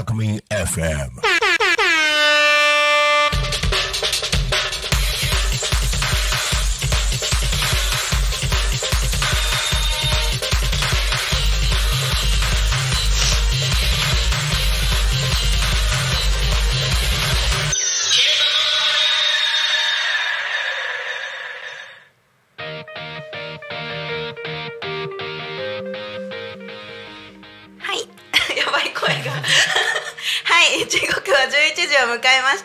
Alchemy FM.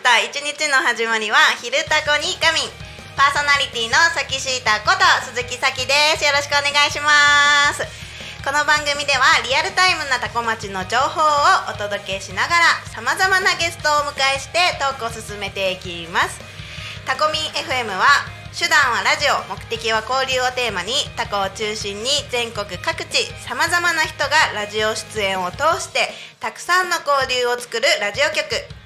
えました一日の始まりは「昼タコに仮眠」パーソナリティのさきしーたこと鈴木咲です。よろしくお願いします。この番組ではリアルタイムなタコ町の情報をお届けしながらさまざまなゲストをお迎えしてトークを進めていきます。タコミン FM は手段はラジオ目的は交流をテーマにタコを中心に全国各地さまざまな人がラジオ出演を通してたくさんの交流を作るラジオ局。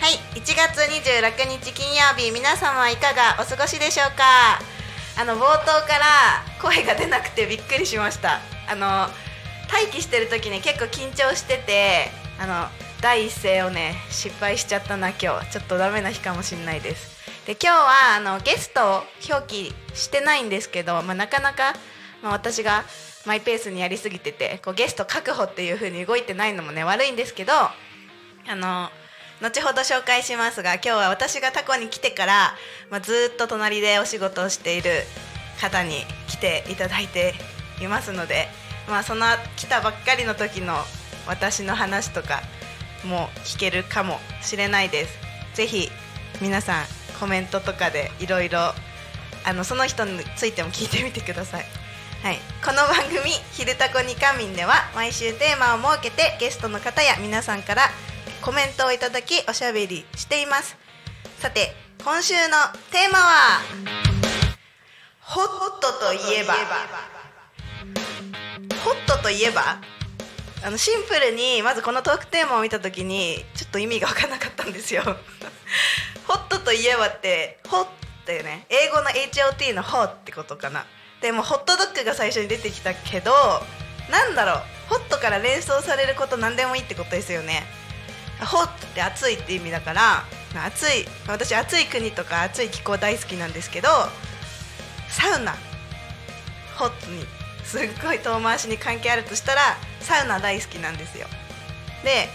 はい1月26日金曜日皆様いかがお過ごしでしょうか？あの冒頭から声が出なくてびっくりしました。あの待機してる時に結構緊張しててあの第一声をね失敗しちゃったな今日。ちょっとダメな日かもしれないです。で今日はあのゲストを表記してないんですけど、まあ、なかなか、まあ、私がマイペースにやりすぎててこうゲスト確保っていう風に動いてないのもね悪いんですけどあの後ほど紹介しますが今日は私がタコに来てから、まあ、ずっと隣でお仕事をしている方に来ていただいていますので、まあ、その来たばっかりの時の私の話とかも聞けるかもしれないです。ぜひ皆さんコメントとかでいろいろあのその人についても聞いてみてください。はい、この番組「昼タコに仮眠」では毎週テーマを設けてゲストの方や皆さんからコメントをいただきおしゃべりしています。さて今週のテーマは「ホットといえば」ホットといえば？あのシンプルにまずこのトークテーマを見た時にちょっと意味が分からなかったんですよ。ホットといえばってホッってね英語の HOT のホってことかな。でもホットドッグが最初に出てきたけどなんだろう？ホットから連想されること何でもいいってことですよね。ホットって暑いって意味だから暑い私暑い国とか暑い気候大好きなんですけどサウナ。ホットに。すっごい遠回しに関係あるとしたらサウナ大好きなんですよ。で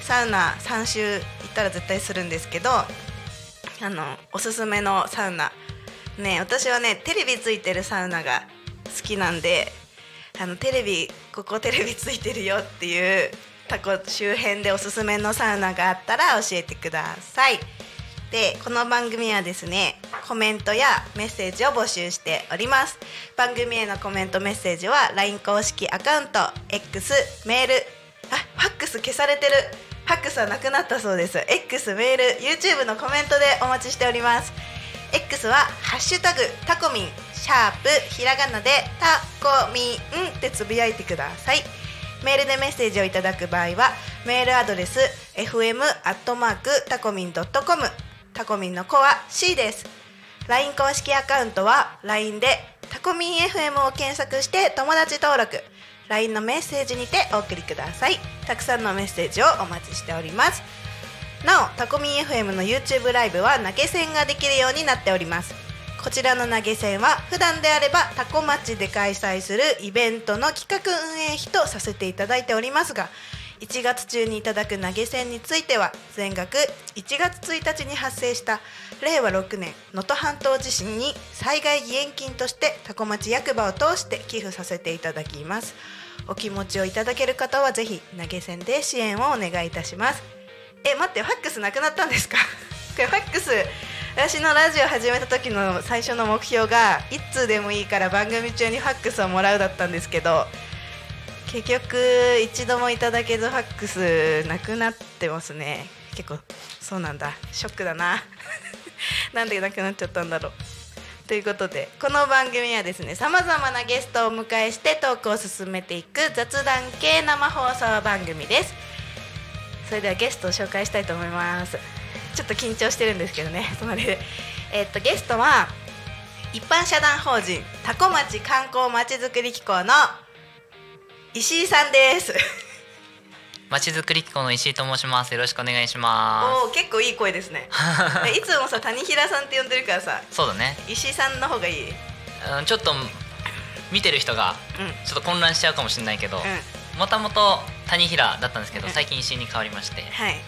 サウナ3週行ったら絶対するんですけどあのおすすめのサウナ。ね私はねテレビついてるサウナが好きなんであのテレビここテレビついてるよっていうタコ周辺でおすすめのサウナがあったら教えてください。でこの番組はですねコメントやメッセージを募集しております。番組へのコメントメッセージは LINE 公式アカウント X メールあファックス消されてる。ファックスはなくなったそうです。X メール YouTube のコメントでお待ちしております。X は「ハッシュタグタコミン」シャープひらがなでタコミンってつぶやいてください。メールでメッセージをいただく場合はメールアドレス fm アットマークタコミンドットコムタコミンの子は C です。LINE 公式アカウントは LINE でタコミン FM を検索して友達登録。LINE のメッセージにてお送りください。たくさんのメッセージをお待ちしております。なおタコミン FM の YouTube ライブは投げ銭ができるようになっております。こちらの投げ銭は普段であればタコ町で開催するイベントの企画運営費とさせていただいておりますが1月中にいただく投げ銭については全額1月1日に発生した令和6年能登半島地震に災害義援金としてタコ町役場を通して寄付させていただきます。お気持ちをいただける方はぜひ投げ銭で支援をお願いいたします。え待ってファックスなくなったんですか？これファックス私のラジオ始めた時の最初の目標が1通でもいいから番組中にファックスをもらうだったんですけど結局一度もいただけずファックスなくなってますね。結構そうなんだ。ショックだな。なんでなくなっちゃったんだろう。ということでこの番組はですねさまざまなゲストをお迎えしてトークを進めていく雑談系生放送番組です。それではゲストを紹介したいと思います。ちょっと緊張してるんですけどね。隣で。えっとゲストは一般社団法人多古町観光まちづくり機構の石井さんです。まちづくり機構の石井と申します。よろしくお願いしまおお結構いい声ですね。で いつもさ谷平さんって呼んでるからさす。そうだね。石井さんの方がいい？うんうんちょっと見てる人がうん。ちょっと混乱しちゃうかもしれないけど、もともと谷平だったんですけど、うん。最近石井に変わりまして、はい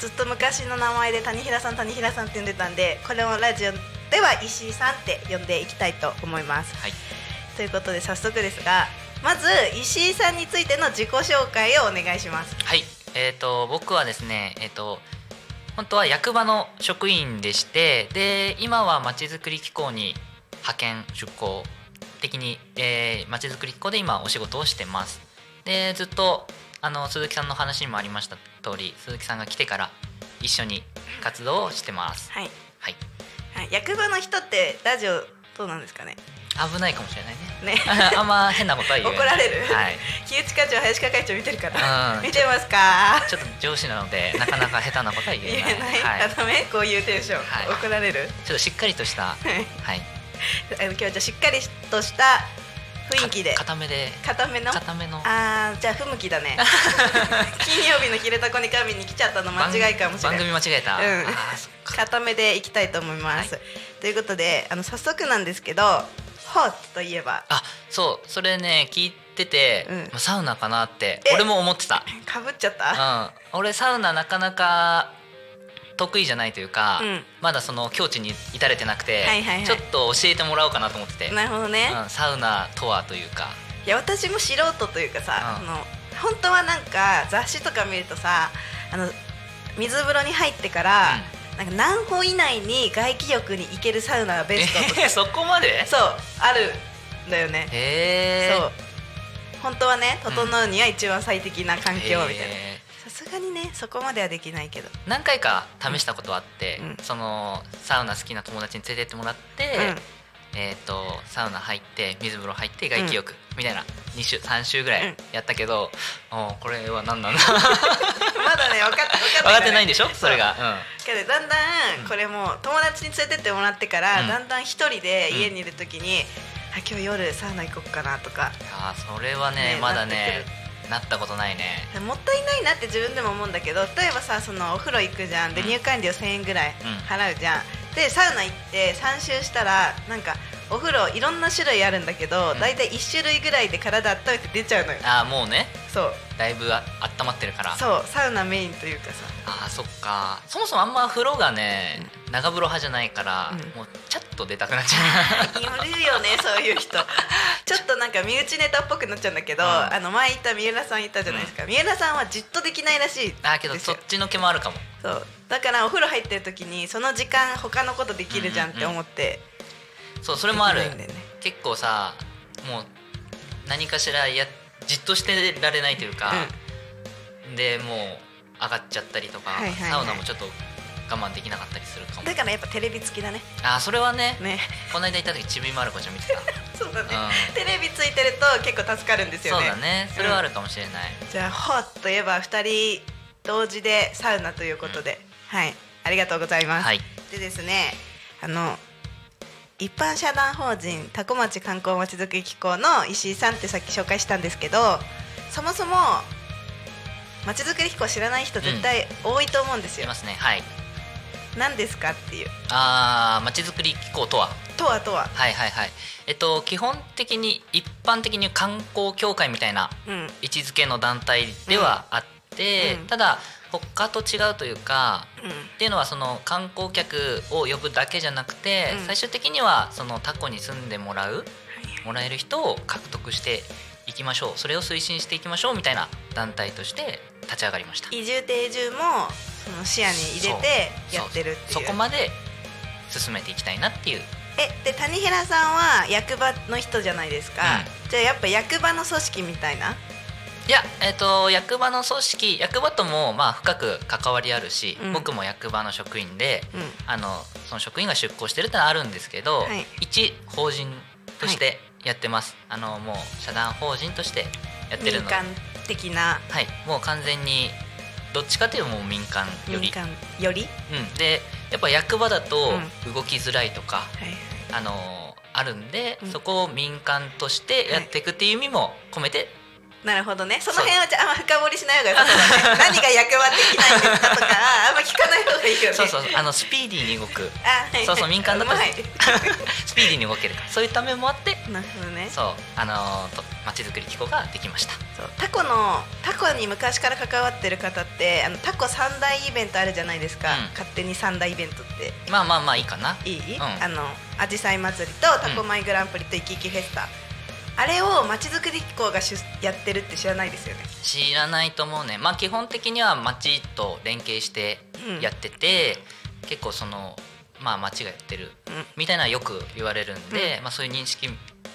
ずっと昔の名前で谷平さん谷平さんって呼んでたんでこれをラジオでは石井さんって呼んでいきたいと思いますはい。ということで早速ですがまず石井さんについての自己紹介をお願いしますはい。えっ、と僕はですね、えっ、と本当は役場の職員でして、で今はまちづくり機構に派遣出向的にえーまちづくり機構で今お仕事をしてます。でずっとあの鈴木さんの話にもありました通り、鈴木さんが来てから一緒に活動をしてます。はい、はい。はい、役場の人ってラジオどうなんですかね？危ないかもしれないね。ね。あんま変なことは言えない。怒られる？はい。木内課長林課会長見てるから、うん。見てますか？ちょっと上司なのでなかなか下手なことは言えない。言えない、ダメこういうテンション、はい。怒られる？ちょっとしっかりとした、はい。はい。あの今日はじゃあしっかりとした雰囲気で。か固めで。固めの？固めの。あーじゃあ不向きだね。金曜日の「昼タコに神」に来ちゃったの。間違いかもしれない番組間違えた。うん。固めでいきたいと思います、はということであの早速なんですけどホーツといえば。あ、そう。それね聞いてて、サウナかなって。え俺も思ってた。かぶっちゃった？うん。俺サウナなかなか得意じゃないというか、うん。まだその境地に至れてなくて、はいはいはい。ちょっと教えてもらおうかなと思ってて、なるほどね、うん、サウナとはというか、いや私も素人というかさ、うん。あの本当はなんか雑誌とか見るとさあの水風呂に入ってから、なんか何歩以内に外気浴に行けるサウナがベストとか、え ーそこまで？そうあるんだよね、へえ。そう。本当はね整うには一番最適な環境みたいなすがにねそこまではできないけど。何回か試したことはあって、うん。そのサウナ好きな友達に連れてってもらって、うん。えー、とサウナ入って水風呂入って外気浴みたいな2週3週ぐらうん。いやったけど、おうこれは何なんだ？まだね分かって分分かってないんでしょ？それが、けどだんだんこれも友達に連れてってもらってから、うん。だんだん一人で家にいる時に、あ今日夜サウナ行こうかなとか。うん、あーそれはねねまだねなったことないね。もったいないなって自分でも思うんだけど例えばさそのお風呂行くじゃん。でうん。入館料1000円ぐらいうん払うじゃん、でサウナ行って3周したらなんかお風呂いろんな種類あるんだけど、うん。大体1種類ぐらいで体温めて出ちゃうのよ。あーもうね。そう。だいぶあ温まってるから。そうサウナメインというかさ。あーそっか。そもそもあんま風呂がね長風呂派じゃないから、うん。もうチャッと出たくなっちゃう。いるよねそういう人。ちょっとなんか身内ネタっぽくなっちゃうんだけど、うん。あの前言った三浦さんいたじゃないですか、三浦さんはじっとできないらしいあーけどそっちの毛もあるかもそう。だからお風呂入ってる時にその時間他のことできるじゃんって思って、そうそれもある。ね。結構さもう何かしらやじっとしてられないというか、でもう上がっちゃったりとか、はいはいはい。サウナもちょっと我慢できなかったりするかも。だからやっぱテレビ付きだねあーそれはねね。この間行った時ちびまる子ちゃん見てた。そうだね、うん。テレビついてると結構助かるんですよね。そうだね。それはあるかもしれない、じゃあホーといえば2人同時でサウナということで、はい。ありがとうございます、はい。でですねあの一般社団法人多古町観光まちづくり機構の石井さんってさっき紹介したんですけどそもそもまちづくり機構知らない人絶対多いと思うんですよ、いますね。はい。何ですかっていう。ああまちづくり機構とは？とはとは。はいはいはい。えっと基本的に一般的に観光協会みたいなうん。位置づけの団体ではあって、うん。ただ他と違うというかうん。っていうのはその観光客を呼ぶだけじゃなくて、うん。最終的にはそのタコに住んでもらうもらえる人を獲得していきましょうそれを推進していきましょうみたいな団体として立ち上がりました。移住定住もその視野に入れてやってるっていう。そこまで進めていきたいなっていう。えで谷平さんは役場の人じゃないですか、じゃあやっぱ役場の組織みたいないや、えっと役場の組織役場ともまあ深く関わりあるし、うん。僕も役場の職員でうん。あのその職員が出向してるってのはあるんですけど、はい。一法人としてやってます、あのもう社団法人としてやってるの。民間的な。はい。もう完全にどっちかというともう民間より。民間より、うん、でやっぱ役場だとう動きづらいとか、はい。あのあるんで、うん。そこを民間としてやっていくっていう意味も込めて、なるほどね。その辺はじゃああんま深掘りしない方がよさそうだね。何が役場できないんですかとかあんま聞かない方がいいよね。そうそうあのスピーディーに動く。あはい。そうそう民間だと。スピーディーに動けるから。そういった面もあってなるほどね。そうあのとまちづくり機構ができました。そう。タコのタコに昔から関わってる方ってあのタコ三大イベントあるじゃないですか、うん。勝手に三大イベントって。まあまあまあいいかな。いい、ん。あのアジサイ祭りとタコマイグランプリとイキイキフェスタ、あれをまちづくり機構がしゅやってるって知らないですよね？知らないと思うね。まあ基本的には町と連携してやってて、結構そのまあ町がやってるうん。みたいなのはよく言われるんで、まあそういう認識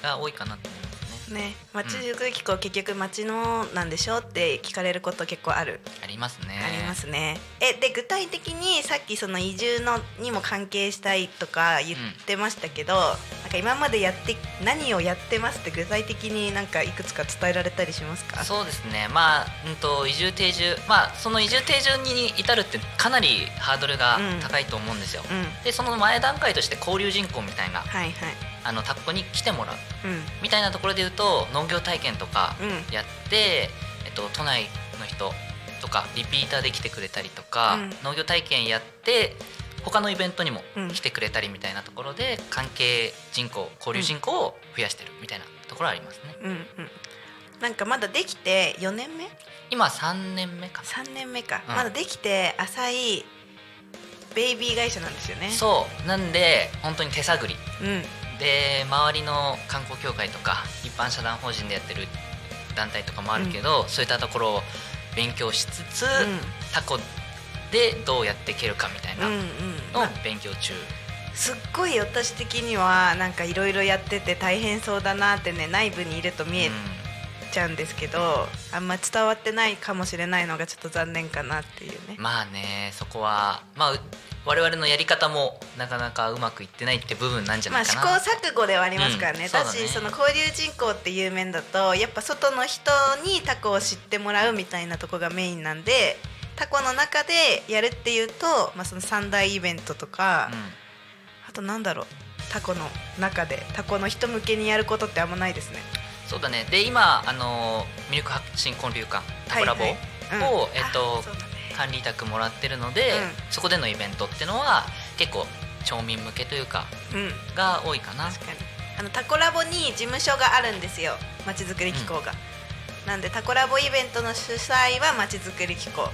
が多いかなと思いますねねまちづくり機構結局町のなんでしょうって聞かれること結構ある、ありますね。ありますね。えで具体的にさっきその移住のにも関係したいとか言ってましたけど、なんか今までやって何をやってますって具体的になんかいくつか伝えられたりしますか？そうですね。まあ、うん、と移住定住まあその移住定住に至るってかなりハードルが高いと思うんですよ、うん。でその前段階として交流人口みたいなはいはいあのタッコに来てもらううん。みたいなところで言うと農業体験とかうん。やって、えっと、都内の人とかリピーターで来てくれたりとか、うん。農業体験やって他のイベントにもうん。来てくれたりみたいなところで関係人口交流人口を増やしてるみたいなところはありますね。うんうん。なんかまだできて4年目？今3年目かな。3年目か、うん。まだできて浅いベイビー会社なんですよね。そう。なんで本当に手探り。うんで周りの観光協会とか一般社団法人でやってる団体とかもあるけど、そういったところを勉強しつつ、タコでどうやっていけるかみたいなうんうん。のをまあ勉強中、すっごい私的にはなんかいろいろやってて大変そうだなってね内部にいると見えうんちゃうんですけど、あんま伝わってないかもしれないのがちょっと残念かなっていうね。まあねそこはまあう我々のやり方もなかなかうまくいってないって部分なんじゃまあ試行ないかな、錯誤ではありますからね、うんだしその交流人口っていう面だとやっぱ外の人にタコを知ってもらうみたいなとこがメインなんでタコの中でやるっていうと、まあ、その三大イベントとか、うん。あとなんだろう。タコの中でタコの人向けにやることってあんまないですね。そうだね。で今あのミルク発信交流館タコラボはいはい。うん。を、えっと管理委託もらってるので、うん。そこでのイベントっていうのは結構町民向けというかうん。が多いかな。確かに。あのタコラボに事務所があるんですよ。まちづくり機構が、なんでタコラボイベントの主催はまちづくり機構。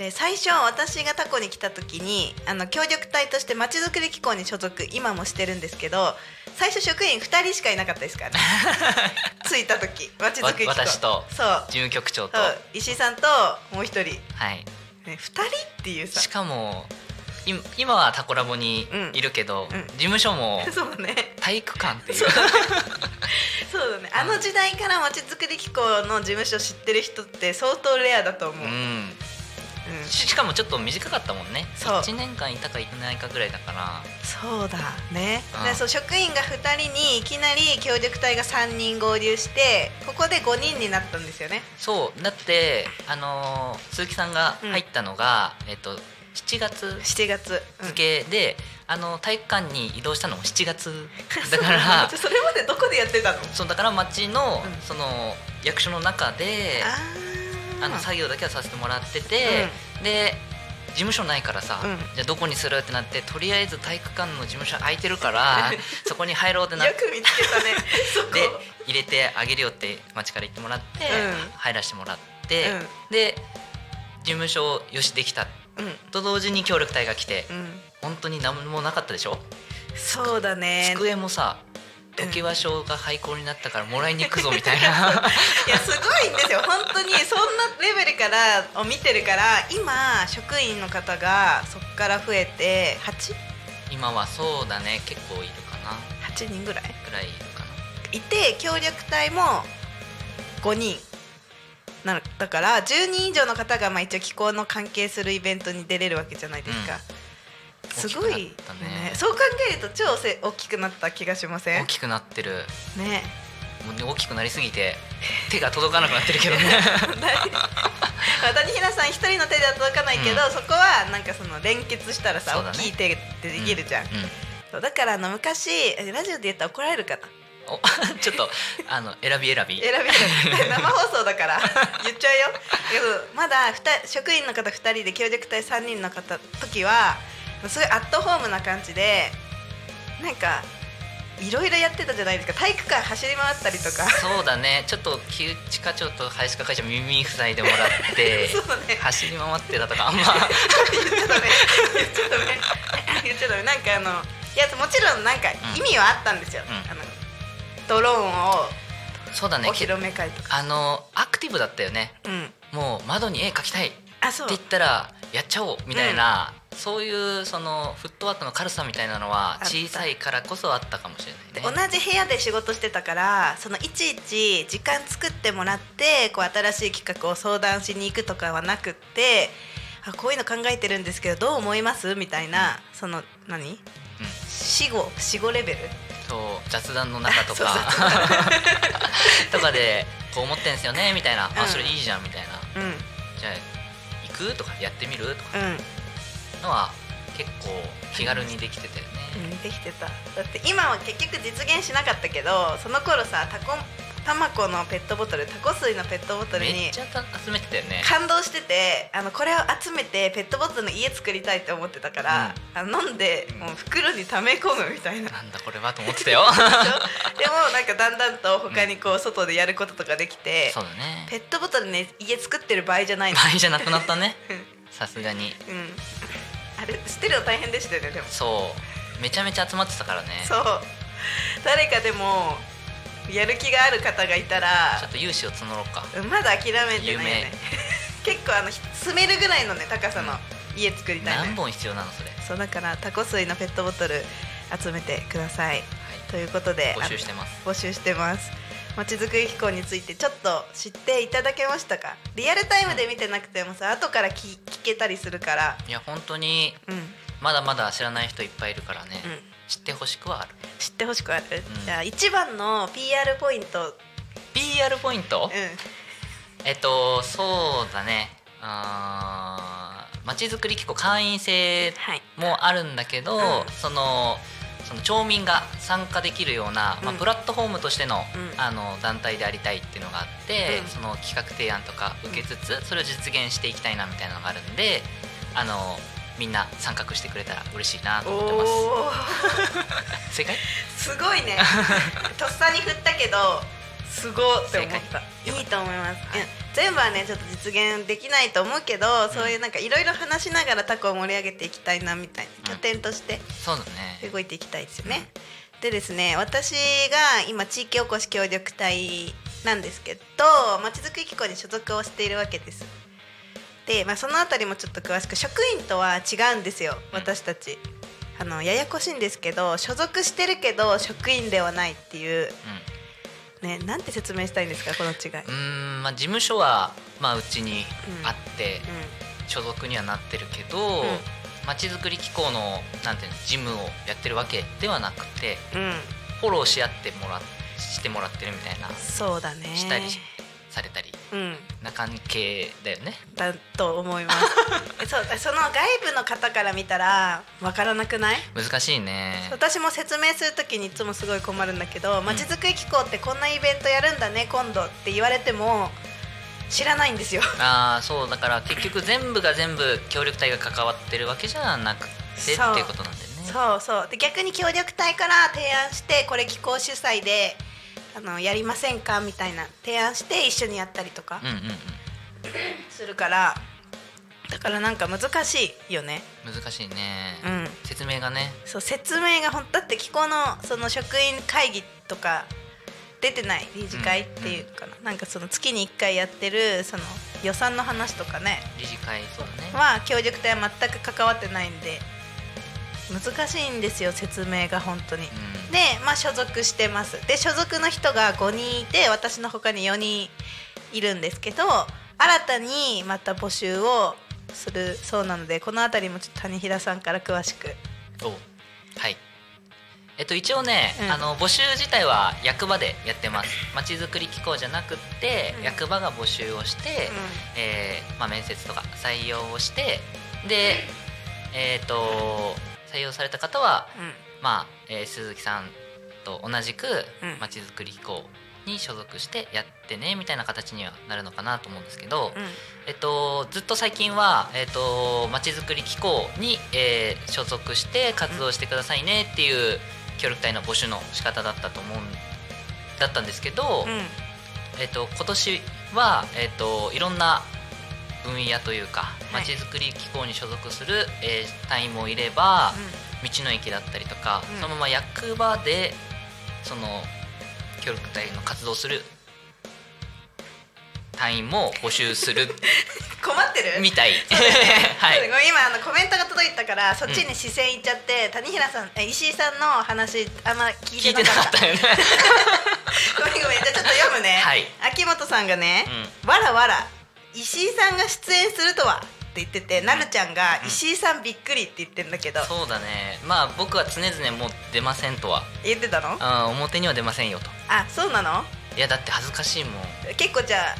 で最初私がタコに来た時にあの協力隊としてまちづくり機構に所属今もしてるんですけど最初職員2人しかいなかったですからね。着いた時まちづくり機構。わ私とそう。事務局長と、石井さんともう一人、ね、はい、2人っていうさ。しかもい今はタコラボにいるけど、うん。うん事務所も体育館っていう。そう。だね。あの時代からまちづくり機構の事務所知ってる人って相当レアだと思う、ううん。んししかもちょっと短かったもんね。そう。1年間いたかいないかぐらいだから。そうだね、うん。でそう職員が2人にいきなり協力隊が3人合流してここで5人になったんですよね。そう。だってあのー鈴木さんが入ったのが、えっと7月7月、うん。付けで、あの体育館に移動したのも7月だから。それまでどこでやってたの？そうだから町の,、うん。その役所の中であの作業だけはさせてもらってて、で事務所ないからさ、うん。じゃあどこにするってなってとりあえず体育館の事務所空いてるから そこに入ろうってなってよく見つけたね。で入れてあげるよって町から言ってもらって、うん。入らせてもらって、うん。で事務所よしできた。うん。と同時に協力隊が来て、うん。本当に何もなかったでしょ？そうだね。机もさうん時和賞が廃校になったからもらいに行くぞみたいな。いやすごいんですよ。本当にそんなレベルからを見てるから今職員の方がそこから増えて 8? 今はそうだね。結構いるかな。8人ぐらい？ぐらいいるかな。いて協力隊も5人。なのだから10人以上の方がまあ一応気候の関係するイベントに出れるわけじゃないですか、すごいね。そう考えると超せ大きくなった気がしません？大きくなってる。ね。もうね大きくなりすぎて手が届かなくなってるけどね。谷平さん一人の手では届かないけど、うん。そこはなんかその連結したらさ、ね。大きい手でできるじゃん、うんそうだからあの昔えラジオで言ったら怒られるかな？お ちょっとあの選び選び。選び選び。生放送だから言っちゃうよ。まだ職員の方2人で協力隊3人の方時はすごいアットホームな感じでなんかいろいろやってたじゃないですか。体育館走り回ったりとか。そうだね。ちょっと木内課長と林課会長耳塞いでもらって ね。走り回ってたとかあんま。言っちゃダメ言っちゃダメ言っちゃダメなんかあのいやもちろんなんかうん。意味はあったんですよ、うん。あのドローンをそうだね。お披露目会とか、あのアクティブだったよね。うん。もう窓に絵描きたいってあそう。言ったらやっちゃおうみたいな、そういうそのフットワークの軽さみたいなのは小さいからこそあったかもしれないね。同じ部屋で仕事してたからそのいちいち時間作ってもらってこう新しい企画を相談しに行くとかはなくってあこういうの考えてるんですけどどう思います？みたいなその何？うん。死後死後レベル。そう雑談の中とか。雑 とかでこう思ってんすよねみたいな、うん。あそれいいじゃんみたいな。うん。じゃあ行く？とかやってみる？とか。うんのは結構気軽にできてたよね、うんできてた。だって今は結局実現しなかったけどその頃さタコタマコのペットボトルタコ水のペットボトルめにっちゃた集めてたよね。感動しててあのこれを集めてペットボトルの家作りたいって思ってたから、あの飲んでもう袋に溜め込むみたいな。なんだこれはと思ってたよ。でもなんかだんだんと他にこう外でやることとかできて、そうだね。ペットボトルね家作ってる場合じゃないの。倍じゃなくなったね。さすがに。うんあれ捨てるの大変でしたよねでも。そう。めちゃめちゃ集まってたからね。そう。誰かでもやる気がある方がいたらちょっと融資を募ろうか。まだ諦めてないよね。結構あの住めるぐらいのね高さの家作りたいね。何本必要なのそれ、そうだからタコ水のペットボトル集めてください。ということではい、募集してます。募集してますまちづくり機構についてちょっと知っていただけましたか？リアルタイムで見てなくてもさ後から聞聞けたりするから。いや本当にうん、うん、まだまだ知らない人いっぱいいるからね、知ってほしくはある。知ってほしくある、うん。じゃあ一番の PR ポイント。PR ポイント、うえっとそうだね。まちづくり機構会員制んはい。もあるんだけど、うん。そのその町民が参加できるような、まあ、うんプラットフォームとしての,、うん。あの団体でありたいっていうのがあって、うん。その企画提案とか受けつつ、それを実現していきたいなみたいなのがあるんであのみんな参画してくれたら嬉しいなと思ってます。正解？すごいね。とっさに振ったけどすごって思った。いいと思います、うん全部はねちょっと実現できないと思うけど、そういうなんかいろいろ話しながらタコを盛り上げていきたいなみたいな拠点としてそうだね。動いていきたいですよね、でですね私が今地域おこし協力隊なんですけどまちづくり機構に所属をしているわけです。で、まあ、そのあたりもちょっと詳しく職員とは違うんですよ私たち。あのややこしいんですけど所属してるけど職員ではないっていうねなんて説明したいんですかこの違い、うんまあ事務所はまあうちにあって、う所属にはなってるけどうん。まちづくり機構のなんていうの事務をやってるわけではなくてフォローし合ってもらしてもらってるみたいな。そうだね。したりされたりうん。な関係だよね。だと思います。え そうその外部の方から見たらわからなくない？難しいね。私も説明する時にいつもすごい困るんだけどまちづくり機構ってこんなイベントやるんだね今度って言われても知らないんですよ。ああそうだから結局全部が全部協力隊が関わってるわけじゃなくてっていうことなんだよね。そうそう。で逆に協力隊から提案してこれ機構主催であのやりませんか？みたいな提案して一緒にやったりとかうんうんうん。するからだからなんか難しいよね。難しいね、うん。説明がね。そう説明がほんだって機構のその職員会議とか出てない？理事会っていうかな、なんかその月に1回やってるその予算の話とかね理事会そうだねは協力隊は全く関わってないん。で難しいんですよ説明が本当に。うん。で、まあ、所属してます。で所属の人が5人いて私の他に4人いるんですけど新たにまた募集をするそうなのでこの辺りもちょっと谷平さんから詳しく。おはい。えっと一応ね、うん。あの募集自体は役場でやってます。まちづくり機構じゃなくって、うん。役場が募集をして、えーまあ、面接とか採用をしてでえっ、と採用された方はうん。まあ、えー鈴木さんと同じくうん。まちづくり機構に所属してやってねみたいな形にはなるのかなと思うんですけど、うん。えっと、ずっと最近はえっとまちづくり機構に、えー所属して活動してくださいねっていう協力隊の募集の仕方だったと思うんだったんですけど、うん。えっと、今年は、えっと、いろんな分野というかはい。まちづくり機構に所属する、えー隊員もいれば、道の駅だったりとか、うん。そのまま役場でその協力隊の活動する隊員も募集する 困ってる？みたい。はい。今あのコメントが届いたからそっちに視線いっちゃって、谷平さんえ石井さんの話あんま聞いててなかったたよね。ごめんごめんじゃあちょっと読むね、はい。秋元さんがね、わらわら石井さんが出演するとはって言ってて、なるちゃんがうん石井さんびっくりって言ってるんだけど、そうだね。まあ僕は常々もう出ませんとは、言ってたの？あ表には出ませんよと。あそうなの？いやだって恥ずかしいもん。結構じゃあ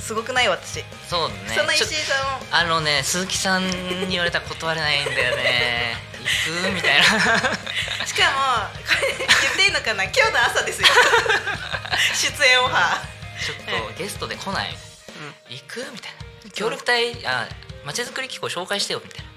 すごくない？私、そうね。その石井さんをあのね鈴木さんに言われたら断れないんだよね。行く？みたいな。しかもこれ言っていいのかな？今日の朝ですよ 出演オファちょっとゲストで来ない？行く？みたいな。協力隊あまちづくり機構紹介してよみたいな。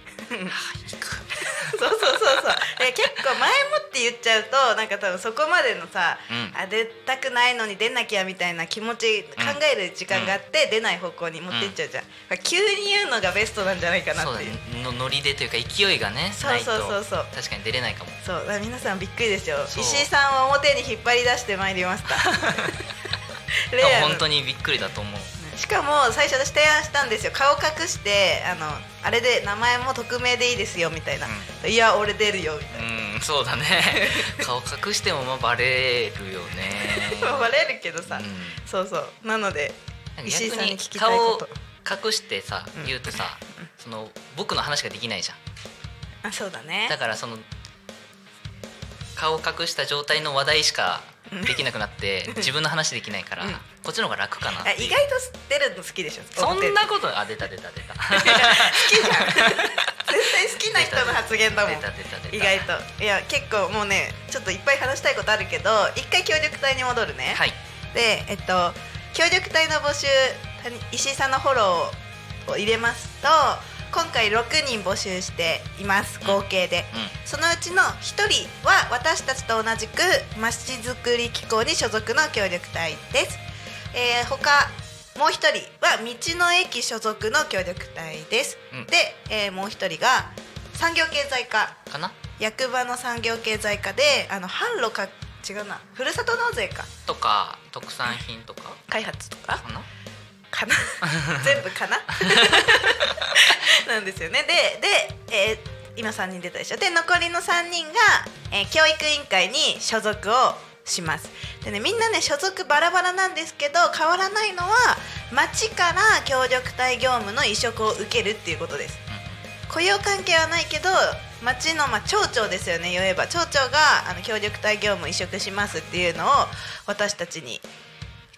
あ行く。そうそうそうそう。で結構前もって言っちゃうとなんか多分そこまでのさ、うん。あ出たくないのに出なきゃみたいな気持ち考える時間があって、出ない方向に持ってっちゃうじゃん、急に言うのがベストなんじゃないかなっていう。ね。のノリでというか勢いがねそうそうそうそう。確かに出れないかも。そう。皆さんびっくりですよ。石井さんを表に引っ張り出してまいりました。レアな。本当にびっくりだと思うしかも最初私提案したんですよ。顔隠してあのあれで名前も匿名でいいですよみたいな、いや俺出るよみたいな。うんそうだね。顔隠してもまあバレるよね。バレるけどさ、うん。そうそう。なので石井さんに逆に聞きたいこと。顔隠してさうん。言うとさその僕の話ができないじゃん。あそうだね。だからその顔隠した状態の話題しかできなくなって自分の話できないからうん。こっちの方が楽かな意外と出るの好きでしょ？そ表んなことあ出た出た出た。好きじゃん。絶対好きな人の発言だもん。出た出た出た。意外と。いや結構もうねちょっといっぱい話したいことあるけど一回協力隊に戻るね、はい。でえっと協力隊の募集谷石井さんのフォローを入れますと今回6人募集しています合計で、うん。そのうちの1人は私たちと同じくまちづくり機構に所属の協力隊です、えー、他もう1人は道の駅所属の協力隊です、うん。で、えーもう1人が産業経済課かな？役場の産業経済課であの販路か違うな。ふるさと納税か。とか特産品とか？開発とか。かな？かな？全部かな？なんですよね。でで、えー今3人出たでしょ？で残りの3人が、えー教育委員会に所属をします。でねみんなね所属バラバラなんですけど変わらないのは町から協力隊業務の移植を受けるっていうことです。雇用関係はないけど町の、まあ、町長ですよね言えば。町長があの協力隊業務移植しますっていうのを私たちに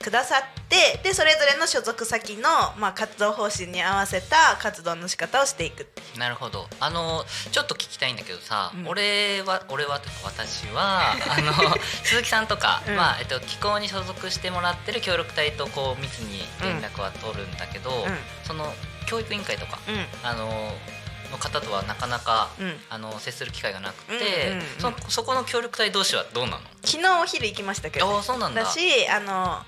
くださってでそれぞれの所属先の、まあ、活動方針に合わせた活動の仕方をしていく。なるほど。あのちょっと聞きたいんだけどさ、うん。俺は俺はというか私は あの鈴木さんとか、うん。まあえっと、機構に所属してもらってる協力隊とこう密に連絡は取るんだけど、うん。その教育委員会とかうん。あのの方とはなかなか、うん。あの接する機会がなくて、うんうんうんそそこの協力隊同士はどうなの？昨日お昼行きましたけど、ああそうなんだ。だしあの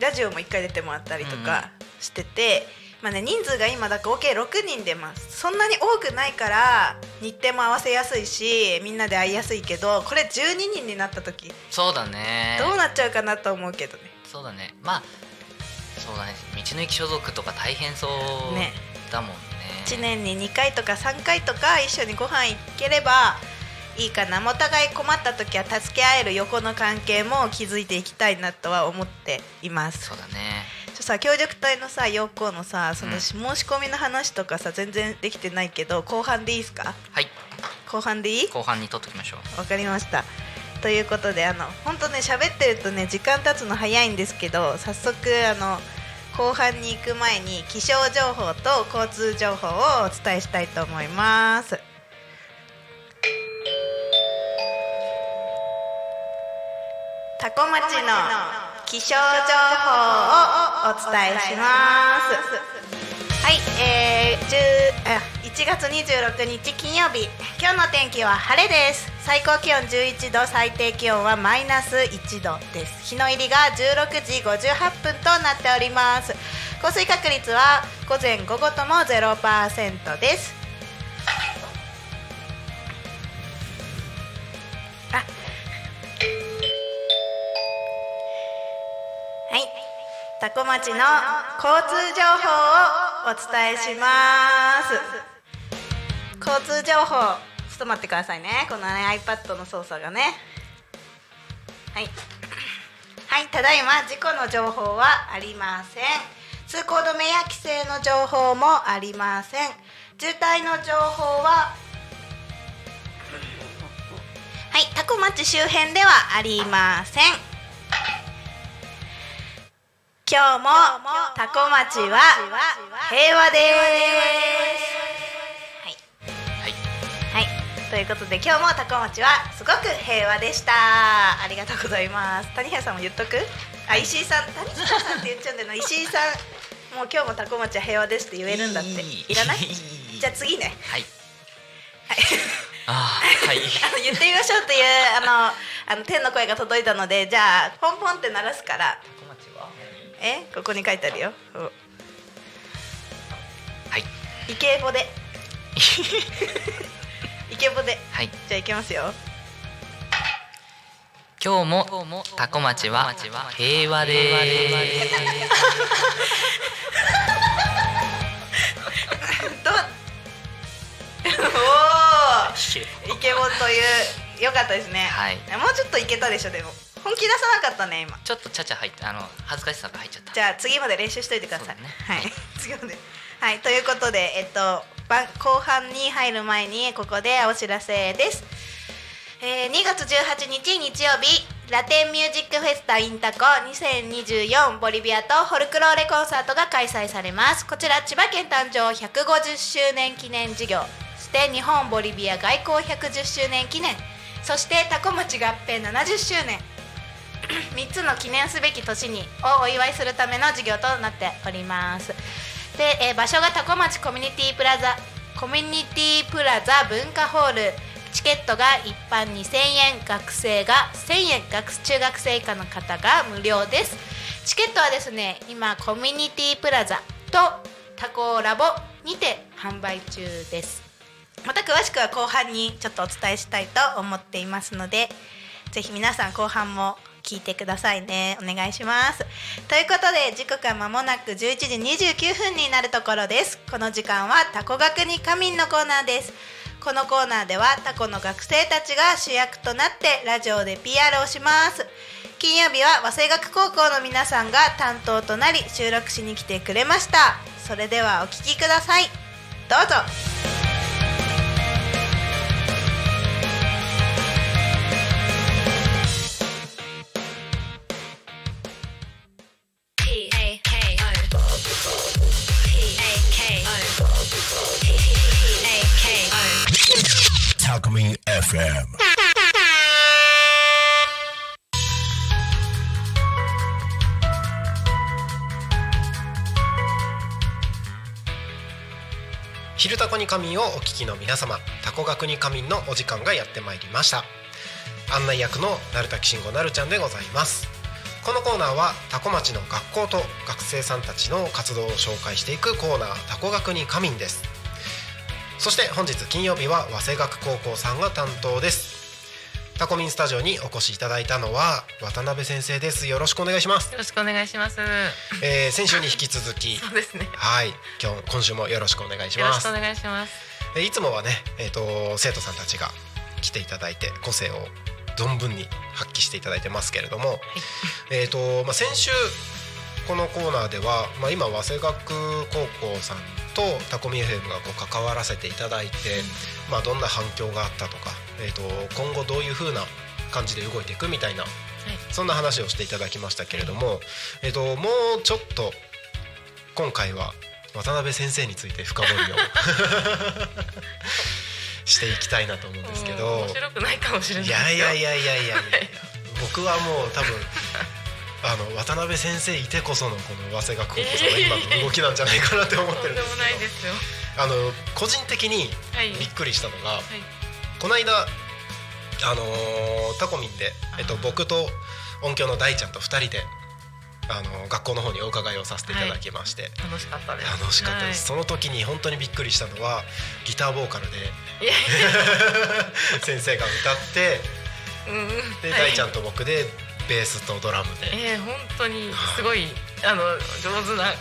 ラジオも一回出てもらったりとかしてて、まあね、人数が今だ合計6人出ますそんなに多くないから日程も合わせやすいしみんなで会いやすいけどこれ12人になった時そうだね。どうなっちゃうかなと思うけどね。そうだね。まあそうだね。道の駅所属とか大変そうね。だもんね。1年に2回とか3回とか一緒にご飯行ければいいかな？お互い困った時は助け合える横の関係も築いていきたいなとは思っています。そうだね。ちょさ協力隊のさ要項のさそのうん申し込みの話とかさ全然できてないけど後半でいいですか？はい。後半でいい？後半に取っときましょう。わかりました。ということであの本当ね喋ってるとね時間経つの早いんですけど早速あの後半に行く前に気象情報と交通情報をお伝えしたいと思いますタコ町の気象情報をお伝えします。はい、えー、10あ1月26日金曜日。今日の天気は晴れです。最高気温11度最低気温はマイナス1度です。日の入りが16時58分となっております。降水確率は午前午後とも0%です。多古町の交通情報をお伝えします。交通情報ちょっと待ってくださいね。このね iPad の操作がね。はい。はいただいま事故の情報はありません。通行止めや規制の情報もありません。渋滞の情報ははい多古町周辺ではありません。今日も多古町は平和です。はい。はい。はい、ということで今日も多古町はすごく平和でした。ありがとうございます。谷原さんも言っとく？あ石井さん。谷原さんって言っちゃうんだよな。石井さんもう今日も多古町は平和ですって言えるんだって。いらない？じゃあ次ね。はい。はい。あーはい。あの言ってみましょうというあのあの天の声が届いたのでじゃあポンポンって鳴らすからえここに書いてあるよ。おはい。イケボで。イケボで。はい。じゃあいきますよ。今日もタコ町は平和で どう？おすおイケボというよかったですね。はい。もうちょっといけたでしょでも本気出さなかったね今。ちょっとちゃちゃ入ってあの恥ずかしさが入っちゃった。じゃあ次まで練習しといてください、ね。はい。次まで。はい。ということでえっとば後半に入る前にここでお知らせです。えー2月18日日曜日ラテンミュージックフェスタインタコ2024ボリビアとフォルクローレコンサートが開催されます。こちら千葉県誕生150周年記念事業。そして日本ボリビア外交110周年記念。そしてタコ町合併70周年3つの記念すべき年にをお祝いするための事業となっております。で、えー場所が多古町コミュニティプラザコミュニティプラザ文化ホール。チケットが一般2000円学生が1000円学中学生以下の方が無料です。チケットはですね今コミュニティプラザとタコラボにて販売中です。また詳しくは後半にちょっとお伝えしたいと思っていますのでぜひ皆さん後半も聞いてくださいね。お願いします。ということで時刻は間もなく11時29分になるところです。この時間はタコ学に仮眠のコーナーです。このコーナーではタコの学生たちが主役となってラジオで PR をします。金曜日は和製学高校の皆さんが担当となり収録しに来てくれました。それではお聞きください。どうぞ。仮眠をお聞きの皆様タコ学に仮眠のお時間がやってまいりました。案内役の鳴滝慎吾なるちゃんでございます。このコーナーはタコ町の学校と学生さんたちの活動を紹介していくコーナータコ学に仮眠です。そして本日金曜日は早稲学高校さんが担当です。タコミンスタジオにお越しいただいたのは渡辺先生ですよろしくお願いします、よろしくお願いします。えー、先週に引き続き そうですね。はい今日今週もよろしくお願いしますよろしくお願いします。えいつもはね、えー、と生徒さんたちが来ていただいて個性を存分に発揮していただいてますけれども、えーとまあ、先週このコーナーでは、まあ、今早稲学高校さんとタコミ FM がこう関わらせていただいて、まあ、どんな反響があったとか、えー、と今後どういう風な感じで動いていくみたいな、そんな話をしていただきましたけれども、えー、ともうちょっと今回は渡辺先生について深掘りを していきたいなと思うんですけど面白くないかもしれない。やいやいやいやいやいや 僕はもう多分あの渡辺先生いてこそのこの早稲学高校の今の動きなんじゃないかなって思ってるんですもないけですよ。どあの個人的にはい。びっくりしたのが、はい。この間あのータコミンで、えっと、僕と音響の大ちゃんと2人で、あのー学校の方にお伺いをさせていただきまして、楽しかったです。楽しかったです、その時に本当にびっくりしたのはギターボーカルで。先生が歌ってや。うん。うん。で、はい。大ちゃんと僕でベースとドラムで、ええ本当にすごいあの上手な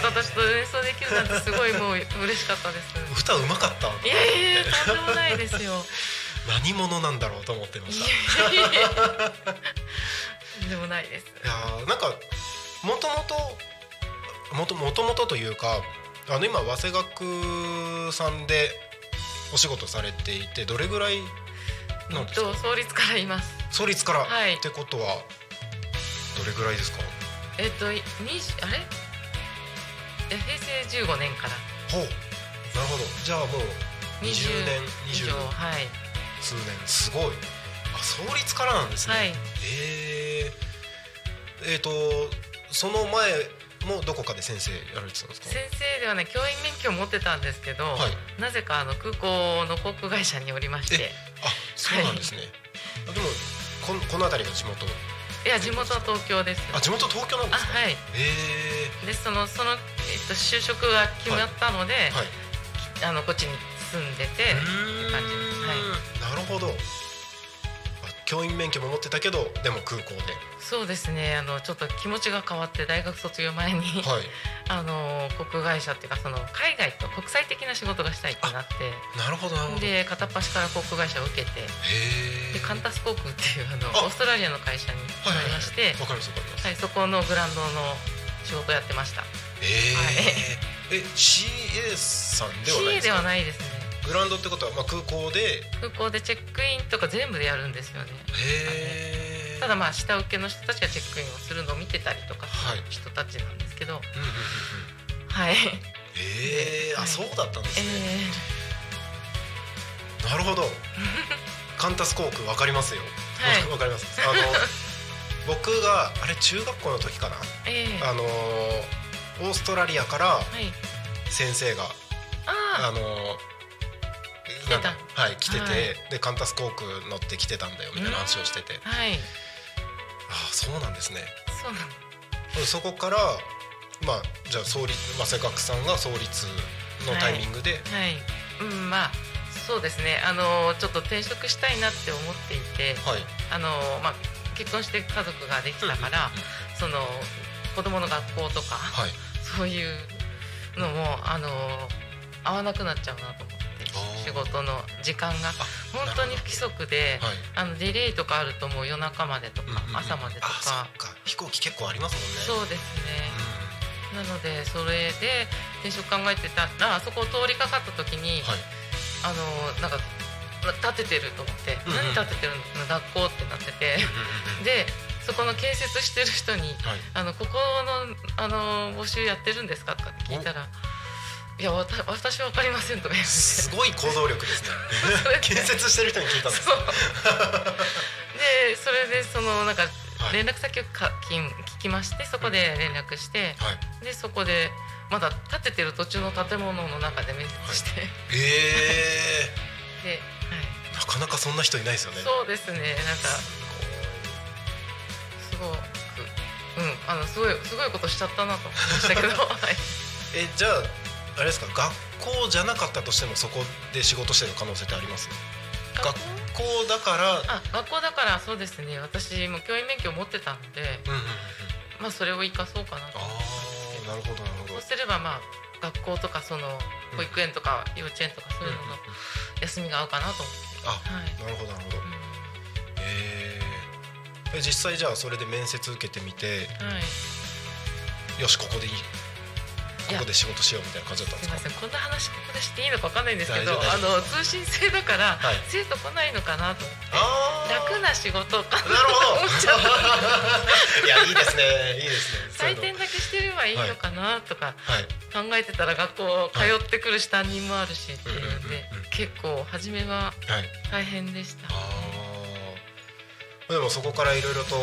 方たちと演奏できるなんてすごいもう嬉しかったです。歌うまかったいやいやいやとんでもないですよ。何者なんだろうと思ってまいしたやいやいや とんでもないです。いやーなんかもともともともともとというかあの今早稲学さんでお仕事されていてどれぐらいなんですか？と創立からいます。創立から、はいってことはどれぐらいですか？えっとにあれ？え平成15年から。ほう。なるほど。じゃあもう20年以20上はい。数年。すごい。あ創立からなんですね、はい。えー、えーとその前もどこかで先生やられてたんですか？先生ではね教員免許を持ってたんですけど、はい。なぜかあの空港の航空会社におりましてえあそうなんですね、あでもこんこの辺りが地元いや地元は東京ですあ地元東京なんですかあはい。え。でそのその、えっと、就職が決まったので、ー、はい。あのこっちに住んでてうーん感じです。はい。なるほど。あ教員免許も持ってたけどでも空港で。そうですね。あのちょっと気持ちが変わって大学卒業前に、はい。あの航空会社っていうかその海外と国際的な仕事がしたいってなって。なるほどで片っ端から航空会社を受けて。えでカンタス航空っていうあのあオーストラリアの会社にはいはいはい。入りまして、わかりますわかります、はい、そこのグランドの仕事をやってました。えー、え CA さんではない CA ですか？ではないですね。グラウンドってことは、まあ、空港で？空港でチェックインとか全部でやるんですよね。へえただまあ下請けの人たちがチェックインをするのを見てたりとかするはい。人たちなんですけど、はい。えー、あはい。そうだったんですえね、なるほど。カンタス航空わかりますよ。はい。わかります。あの 僕があれ中学校の時かな？ー、え。ー、あのーオーストラリアからはい。先生がああのー来てた。はい来てて、はい。でカンタス航空乗って来てたんだよみたいな話をしてて。あ、はい。ああそうなんですね。そう。そこからまあじゃあ創立早稲学さんが創立のタイミングで、はい。うんまあそうですね。あのちょっと転職したいなって思っていて、はい。あのまあ結婚して家族ができたから、その子供の学校とか。はい。そういうのもあの合わなくなっちゃうなと思って仕事の時間が本当に不規則で、はい。あのディレイとかあるともう夜中までとか、うんうんうん。朝までとか。飛行機結構ありますもんね。そうですね、なのでそれで転職考えてたらあそこを通りかかった時に、はい。あのなんか建ててると思って、うんうん何建ててるの？学校ってなってて。でそこの建設してる人にはい。あのここのあの募集やってるんですか？とかって聞いたらいやわた私わかりませんとか言って。すごい行動力ですね。建設してる人に聞いたんです。でそれでそのなんかはい。連絡先をか聞聞きましてそこで連絡して、はい。でそこでまだ建ててる途中の建物の中で面接して、え。で、ー、なかなかそんな人いないですよね。はい、そうですね。なんかすごくうんあのすごいすごいことしちゃったなと思いましたけど、はい、えじゃああれですか学校じゃなかったとしてもそこで仕事してる可能性ってあります？学校だから。あ学校だからそうですね。私も教員免許を持ってたので、うんうんうんうん。まあ、それを生かそうかなと。ああなるほどなるほど。そうすればまあ学校とかその保育園とか幼稚園とかそういうのの休みが合うかなと思って、あはい。なるほどなるほど。うえー。え実際じゃあそれで面接受けてみてんはい、よしここでいいこやこで仕事しようみたいな感じだったんすですか？みません。こんな話ここでしていいのかわかんないんですけどあの通信制だから、はい。生徒来ないのかなと思って。楽な仕事かななるほど。思っちゃった。いやいいですね。いいですね。採点だけしてればいいのかなとかはい考えてたら学校通ってくるし担任もあるしっていうので結構初めははい。大変でした。あー。でもそこからいろいろと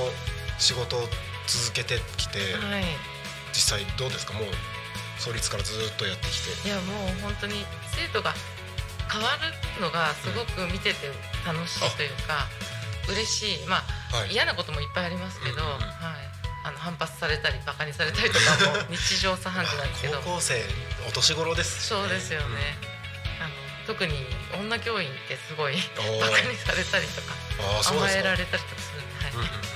仕事を続けてきて、はい。実際どうですか？もう創立からずっとやってきて。いやもう本当に生徒が変わるのがすごく見てて楽しいというか、嬉しい。まあ、はい。嫌なこともいっぱいありますけど、うんうんうん。はい、あの反発されたりバカにされたりとかも日常茶飯事なんですけど。高校生お年頃ですしそうですよね、あの特に女教員ってすごいバカにされたりとか甘えられたりとかするんで、はい。うんうんうんうん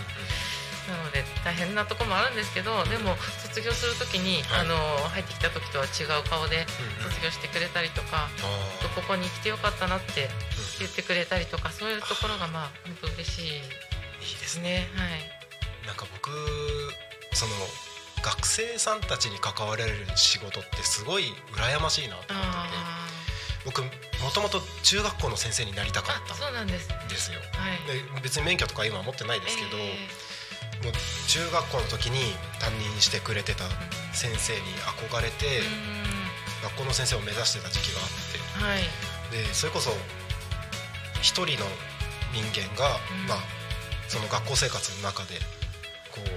なので大変なところもあるんですけどでも卒業する時に、はい。あの入ってきた時とは違う顔でうんうん。卒業してくれたりとか、あー。ここに来てよかったなって言ってくれたりとかそういうところがまあ本当嬉しいいいでですすね。ねはい。なんか僕その学生さんたちに関われる仕事ってすごい羨ましいなと思ってて。あ僕もともと中学校の先生になりたかったそうなんです。ねんですよ。はい。で別に免許とか今は持ってないですけど、えもう中学校の時に担任してくれてた先生に憧れて、学校の先生を目指してた時期があってはい。でそれこそ一人の人間が、うん。まあその学校生活の中でこう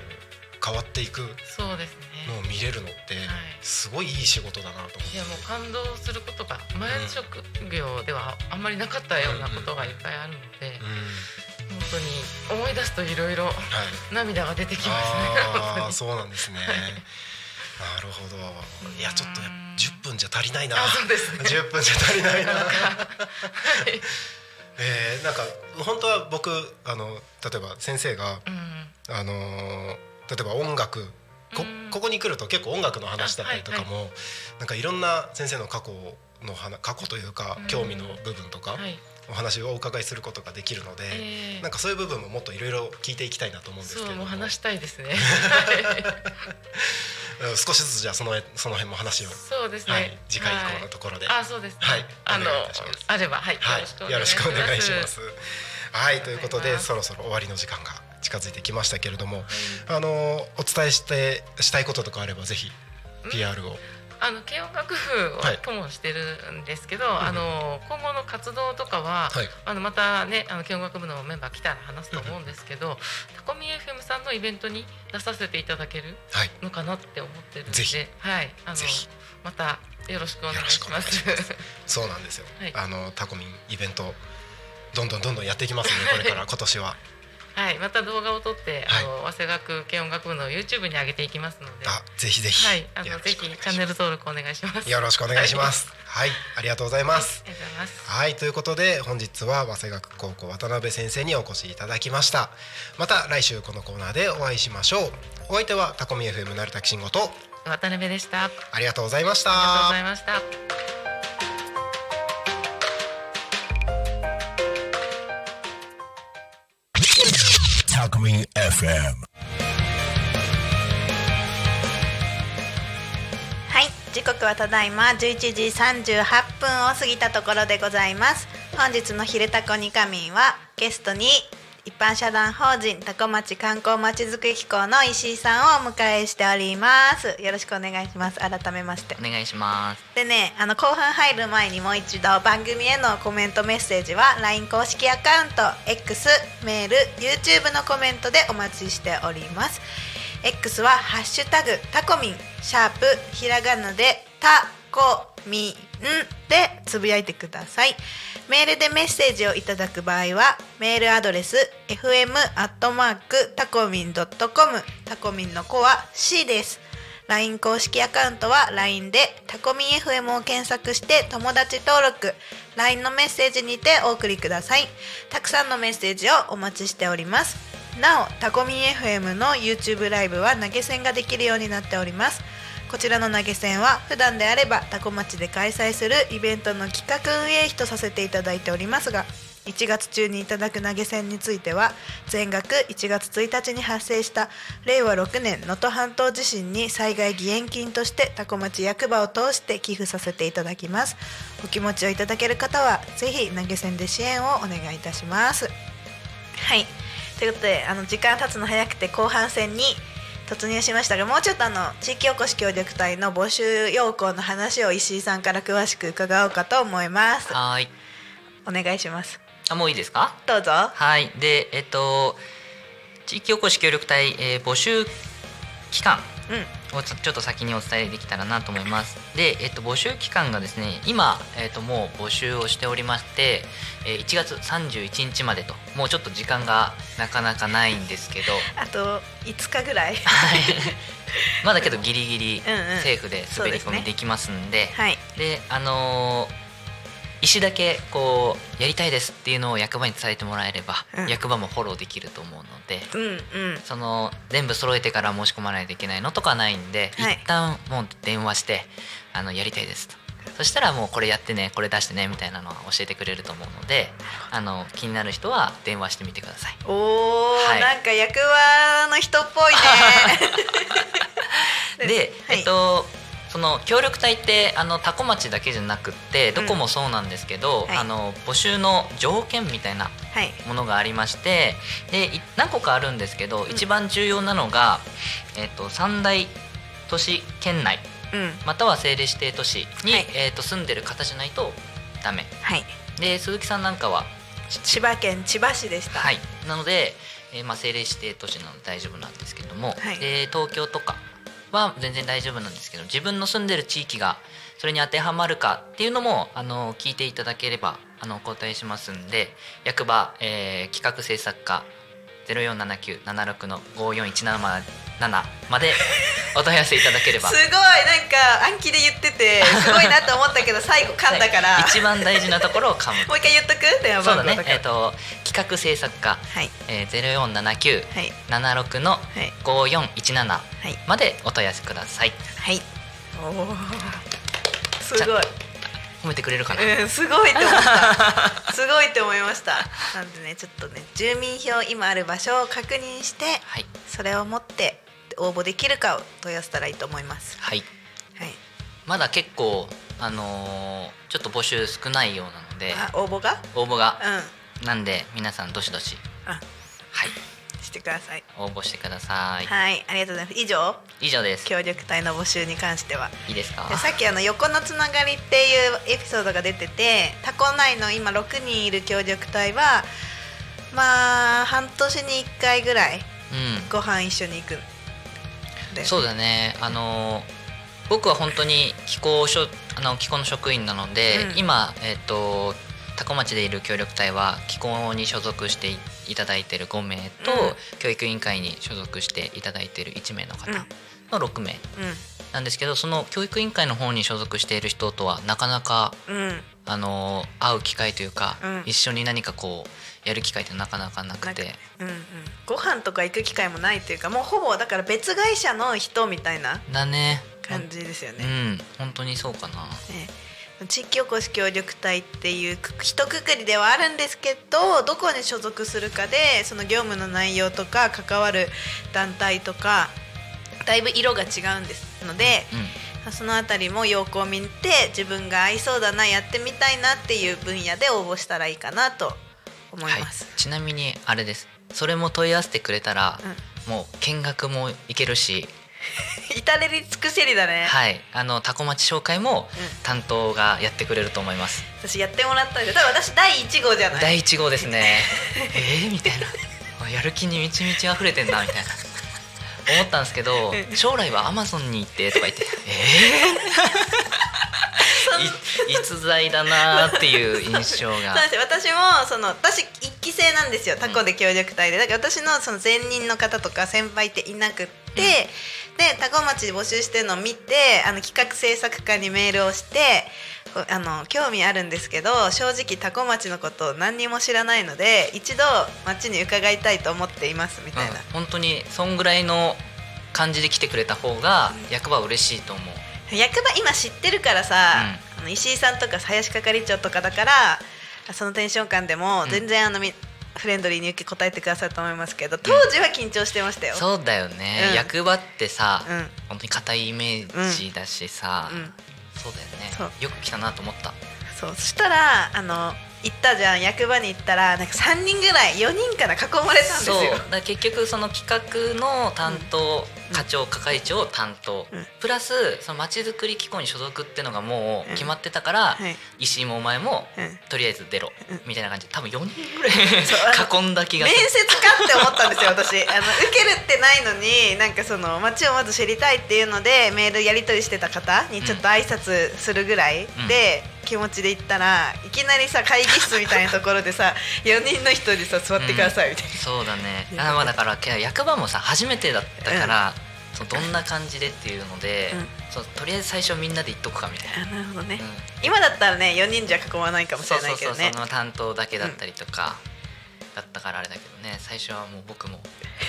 変わっていくそうですね。のを見れるのってはい。すごいいい仕事だなと思って、いやもう感動することが前の職業ではあんまりなかったようなことがいっぱいあるのでうん本当に思い出すといろいろはい。涙が出てきますねああそうなんですね。は いなるほど。いやちょっとやうん10分じゃ足りないな。あそうですね。10分じゃ足りないな。はい。えーなんか本当は僕あの例えば先生がうん。あのー例えば音楽こうん。ここに来ると結構音楽の話だったりとかも、なんかいろんな先生の過去の話過去というかうん。興味の部分とかはいお話をお伺いすることができるので、えーなんかそういう部分ももっといろいろ聞いていきたいなと思うんですけそうれども。話したいですね。うん少しずつじゃあそのその辺も話を、そうですね、はい、次回以降のところで、はい。あそうですね。はいあのあればはい、はい、よろしくお願いします。はい、ということで、そうろそろ終わりの時間が近づいてきましたけれども、あのお伝えしてしたいこととかあればぜひ PR を、あの軽音楽部をはい。ともしてるんですけど、あの今後の活動とかは、はい。あのまたねあの軽音楽部のメンバー来たら話すと思うんですけど、タコミ FM さんのイベントに出させていただけるはい、のかなって思ってるので、はい。あのまたよろしくお願いしまよろしくお願いしす。そうなんですよ。はい。あのタコミンイベントどんどんどんどんやっていきますので、これから今年は、はい、また動画を撮って、はいあの早稲学軽音楽部の YouTube に上げていきますので、はあ、ぜひぜひ、い、あのぜひチャンネル登録お願いします。よろしくお願いします。はい、ありがとうございます。ありがとうございます。はいということで本日は早稲学高校渡辺先生にお越しいただきましたまた来週このコーナーでお会いしましょうお相手はタコミ FM 成田慎吾と渡辺でした。ありありがとうございましたがとうございました。Talkme FM. はい時刻はただいま11時38分を過ぎたところでございます本日の「昼タコニカミン」はゲストに一般社団法人タコ町観光まちづくり機構の石井さんをお迎えしております。よろしくお願いします。改めまして。お願いします。でねあの後半入る前にもう一度番組へのコメントメッセージは LINE 公式アカウント X メール YouTube のコメントでお待ちしております。X は「ハッシュタグタコミン」シャープひらがなでタコミンでつぶやいてくださいメールでメッセージをいただく場合はメールアドレス fm アットマークタコミンドットコムタコミンの子は C です。LINE 公式アカウントは LINE でタコミン FM を検索して友達登録 LINE のメッセージにてお送りください。たくさんのメッセージをお待ちしております。なおタコミン FM の YouTube ライブは投げ銭ができるようになっております。こちらの投げ銭は普段であればタコ町で開催するイベントの企画運営費とさせていただいておりますが1月中にいただく投げ銭については全額1月1日に発生した令和6年能登半島地震に災害義援金としてタコ町役場を通して寄付させていただきます。お気持ちをいただける方はぜひ投げ銭で支援をお願いいたします。はい。ということであの時間経つの早くて後半戦に突入しましたがもうちょっとあの地域おこし協力隊の募集要項の話を石井さんから詳しく伺おうかと思います。はーい。お願いします。あもういいですか？どうぞ。はい。でえっと地域おこし協力隊、えー募集期間。うんをちょちょっと先にお伝えできたらなと思います。で、えっと、募集期間がですね今、えっと、もう募集をしておりまして、えー1月31日までともうちょっと時間がなかなかないんですけど。あと5日ぐらい。はい。まだけどギリギリうんうん。セーフで滑り込そうですね。みできますんで。はい。であのー石だけこうやりたいですっていうのを役場に伝えてもらえれば、うん。役場もフォローできると思うのでうんうん。その全部揃えてから申し込まないといけないのとかないんで、はい。一旦もう電話してあのやりたいですと。そしたらもうこれやってねこれ出してねみたいなのは教えてくれると思うのであの気になる人は電話してみてください。おお、はい。なんか役場の人っぽいね。で、はい。えっとその協力隊ってあの多古町だけじゃなくってどこもそうなんですけど、はい。あの募集の条件みたいなはい。ものがありましてでい何個かあるんですけど、一番重要なのが、えっと三大都市圏内うん。または政令指定都市に、はい。えっと住んでる方じゃないとダメ。はい。で鈴木さんなんかは千葉県千葉市でした。はい。なので、えーまあ、政令指定都市なので大丈夫なんですけども、はい。で東京とかは全然大丈夫なんですけど自分の住んでる地域がそれに当てはまるかっていうのもあの聞いていただければあのお答えしますんで役場、えー企画制作課047976の54177まで お問い合わせいただければ。すごい。なんか暗記で言っててすごいなと思ったけど最後噛んだから、はい。一番大事なところを噛む。もう一回言っとく？電話そうだね。えっ、と企画制作課、はい。えー、0479はい76のはい。5417はい。までお問い合わせください。はい。おおすごい褒めてくれるかな、うんすごいと思った。すごいと思いました。なんでねちょっとね住民票今ある場所を確認してはい。それを持って応募できるかを問い合わせたらいいと思います。はい。はい。まだ結構あのーちょっと募集少ないようなので。あ応募が？応募が。うなんで皆さんどしどし。あ。はい。んしてください。応募してください、はいありがとうございます。以上？以上です。協力隊の募集に関しては。いいですか？でさっきあの横のつながりっていうエピソードが出ててタコ内の今6人いる協力隊はまあ半年に1回ぐらいうん。ご飯一緒に行くんでそうだね。あのー僕は本当に気候所あの気候の職員なので、うん。今えっ、と多古町でいる協力隊は気候に所属していいただいている5名と、うん。教育委員会に所属していただいている1名の方うん。の6名うなんですけどその教育委員会の方に所属している人とはなかなかあの会う機会というか、うん。一緒に何かこうやる機会ってなかなかなくて。うんうん。ご飯とか行く機会もないっていうかもうほぼだから別会社の人みたいなだね。感じですよね。う。ん。本当にそうかな。ね地域おこし協力隊っていうく一括りではあるんですけどどこに所属するかでその業務の内容とか関わる団体とかだいぶ色が違うんですので、うん。そのあたりも要項を見て自分が合いそうだなやってみたいなっていう分野で応募したらいいかなと思いはい。ます。、ちなみにあれです。それも問い合わせてくれたら、もう見学も行けるし、至れり尽くせりだね、はい、あのタコ町紹介も担当がやってくれると思います。私やってもらったんで多分私第1号じゃない？第一号ですね。えー、みたいな。やる気に満ち満ち溢れてんなみたいな。思ったんですけど将来はアマゾンに行ってとか言って。えー、い逸材だなーっていう印象が。そうですよ。私もその私一期生なんですよ。タコで協力隊で。だから私のその前任の方とか先輩っていなくって、でタコ町で募集してるのを見てあの企画制作課にメールをしてこあの興味あるんですけど正直タコ町のことを何にも知らないので一度町に伺いたいと思っていますみたいな、うん。本当にそんぐらいの感じで来てくれた方が役場は嬉しいと思う。役場今知ってるからさ、あの石井さんとか林係長とかだからそのテンション感でも全然あのみ、フレンドリーに受け答えてくださると思いますけど当時は緊張してましたよ。そうだよね、うん。役場ってさ、うん。本当に硬いイメージだしさ、うん。そうだよね。よく来たなと思った。そう。そしたらあの行ったじゃん役場に行ったらなんか3人ぐらい4人から囲まれたんですよ。そう。だ結局その企画の担当、課長係長担当、うん。プラスそのまちづくり機構に所属っていうのがもう決まってたから、はい。石井もお前も、うん。とりあえず出ろ、うん。みたいな感じ。で多分4人ぐらい囲んだ気が面接かって思ったんですよ私。あの受けるってないのになんかその街をまず知りたいっていうのでメールやり取りしてた方にちょっと挨拶するぐらいで、気持ちで行ったらいきなりさ会議室みたいなところでさ 4人の人にさ座ってくださいみたいな、そうだね。あまあだからけ役場もさ初めてだったから、そのどんな感じでっていうので、うん。そうとりあえず最初みんなで行っとくかみたいな。あなるほどね、うん。今だったらね4人じゃ囲まないかもしそうれないうけどね。そそうその担当だけだったりとか、だったからあれだけどね最初はもう僕も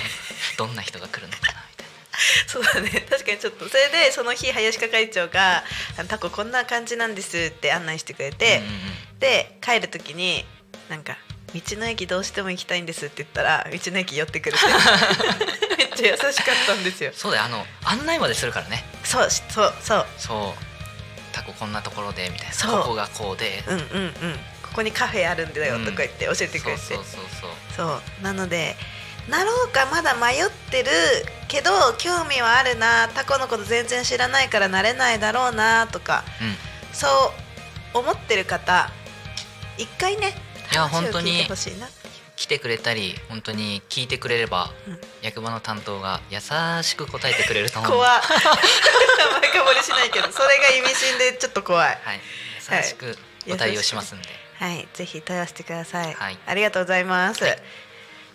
どんな人が来るのか そうだね。確かにちょっと。それでその日林係長が「あのタコこんな感じなんです」って案内してくれて、で帰る時になんか「道の駅どうしても行きたいんです」って言ったら道の駅寄ってくる めっちゃ優しかったんですよ。そうだよ。あの案内までするからね。そうしそうそう。そう。タコこんなところでみたいな。ここがこうで、うんうんうん。ここにカフェあるんだよとか言って教えてくれて、そうそうそうそう。そう。なのでなろうかまだ迷ってるけど興味はあるな。タコのこと全然知らないからなれないだろうなとか。うん。そう思ってる方一回ねいや本当に聞いてほしいな。来てくれたり本当に聞いてくれれば、うん。役場の担当が優しく答えてくれると思う。怖っ。前かぼりしないけどそれが意味深でちょっと怖い。はい。優しくお対応しますんで、はい。ぜひ問い合わせてください、はい。ありがとうございます、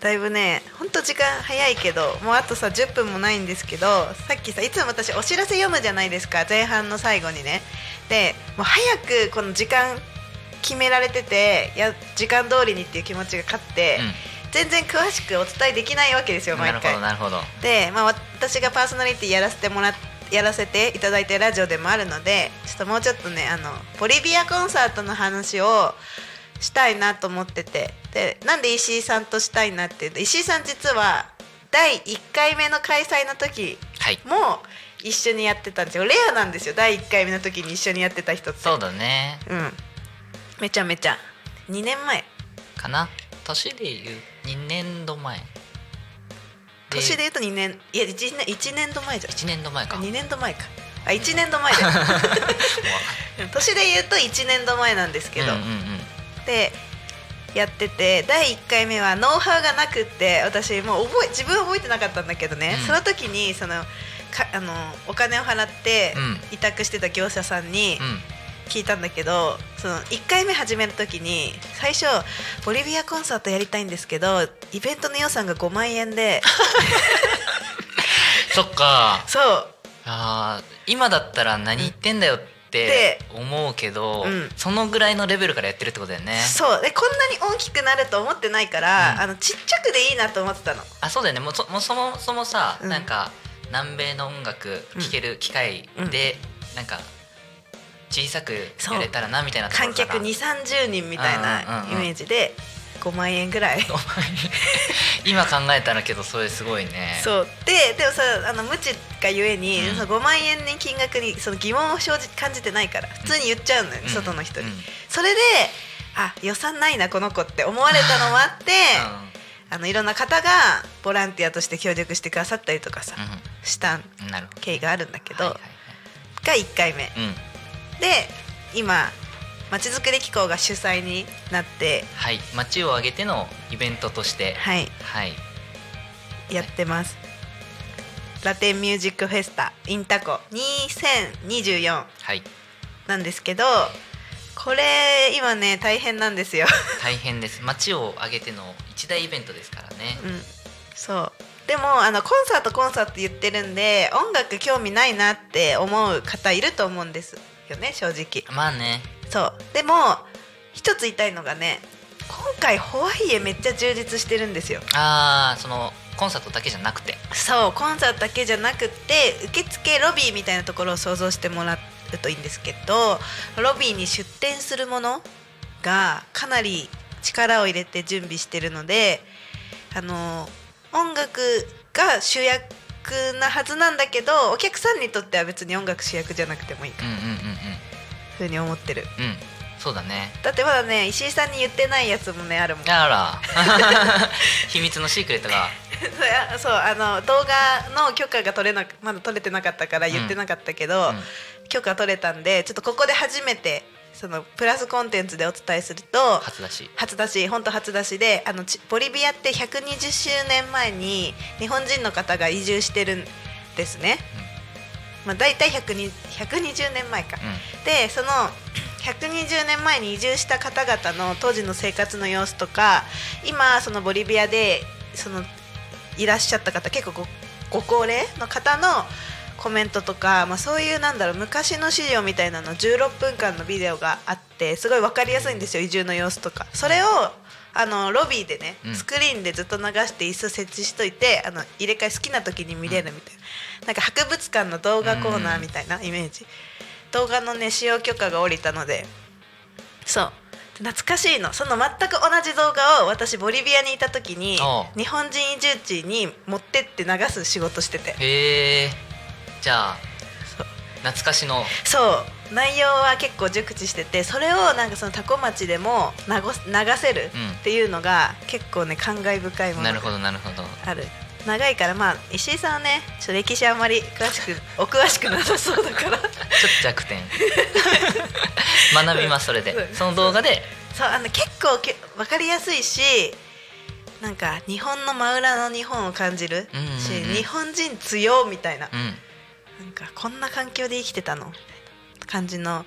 だいぶねほんと時間早いけどもうあとさ10分もないんですけどさっきさいつも私お知らせ読むじゃないですか前半の最後にね。でもう早くこの時間決められててや時間通りにっていう気持ちが勝って、全然詳しくお伝えできないわけですようん、なるほ毎回どなるほど。で、まあ、私がパーソナリティやらせてもらっやらせていただいてるラジオでもあるのでちょっともうちょっとねあのボリビアコンサートの話をしたいなと思ってて。でなんで石井さんとしたいなっていうと石井さん実は第1回目の開催の時はい。も一緒にやってたんですよ。レアなんですよ。第1回目の時に一緒にやってた人って。そうだね。うん。めちゃめちゃ。2年前。かな。年でいう2年度前。年で言うと2年。いや 1, 年1年度前じゃん。1年度前か。2年度前か。あ1年度前だよ。年で言うと1年度前なんですけど、うんうんうんでやってて第1回目はノウハウがなくって私もう覚え自分は覚えてなかったんだけどね、うん。その時にそのかあのお金を払ってうん。委託してた業者さんにうん。聞いたんだけど、その1回目始める時に最初ボリビアコンサートやりたいんですけどイベントの予算が5万円で そっか。そう。あー今だったら何言ってんだよって思うけど、うん。そのぐらいのレベルからやってるってことだよね。そう。でこんなに大きくなると思ってないから、うん。あのちっちゃくでいいなと思ってたの。あそうだよね。もうそもうそもそもさ、うん。なんか南米の音楽聴ける機会で、なんか小さくやれたらなみたいな観客2 3 0人みたいうんうんなうん。イメージで5万円ぐらい。今考えたらけどそれすごいね。そう。ででもさあの無知がゆえに、うん。その5万円に金額にその疑問を生じ感じてないから普通に言っちゃうのよ、うん。外の人に、うん。うんそれであ予算ないなこの子って思われたのもあって あのいろんな方がボランティアとして協力してくださったりとかさ、した経緯があるんだけど、はいはいが1回目。で今まちづくり機構が主催になってはい街を挙げてのイベントとしてはい。はい。やってます。ラテンミュージックフェスタインタコ2024はい。なんですけどこれ今ね大変なんですよ。大変です。街を挙げての一大イベントですからね。うん。そう。でもあのコンサートコンサート言ってるんで音楽興味ないなって思う方いると思うんですよね正直。まあねそう。でも一つ言いたいのがね今回ホワイエめっちゃ充実してるんですよ。ああそのコンサートだけじゃなくて。そうコンサートだけじゃなくって受付ロビーみたいなところを想像してもらうといいんですけどロビーに出店するものがかなり力を入れて準備してるのであの音楽が主役なはずなんだけどお客さんにとっては別に音楽主役じゃなくてもいいかうんうんうんうんふうに思ってる。うん。そうだね。だってまだね石井さんに言ってないやつもねあるもん。あら。秘密のシークレットが。そうあの動画の許可が取れなくまだ取れてなかったから言ってなかったけど、うん。許可取れたんでちょっとここで初めてそのプラスコンテンツでお伝えすると初だし。初出し本当初出しであのちボリビアって120周年前に日本人の方が移住してるんですね、まあ、大体120 120年前か、うん。でその120年前に移住した方々の当時の生活の様子とか今そのボリビアでそのいらっしゃった方結構ごご高齢の方のコメントとか、まあ、そういうなんだろう昔の資料みたいなの16分間のビデオがあってすごい分かりやすいんですよ移住の様子とか。それをあのロビーでね、うん。スクリーンでずっと流して椅子設置しといてあの入れ替え好きな時に見れるみたいな、なんか博物館の動画コーナーみたいなイメージ、動画のね使用許可が下りたので。そう。懐かしいの。その全く同じ動画を私ボリビアにいた時に日本人移住地に持ってって流す仕事してて。へえ。じゃあ懐かしの。そう内容は結構熟知しててそれをなんかそのタコ町でも流せるうん。っていうのが結構ね感慨深いものがなるほどなるほど。ある。長いからまあ石井さんはねちょ歴史あんまり詳しく お詳しくなさそうだから。ちょっと弱点。学びますそれで。その動画で。そうあの結構け分かりやすいしなんか日本の真裏の日本を感じるし、日本人強みたいな,、うん。なんかこんな環境で生きてたの感じの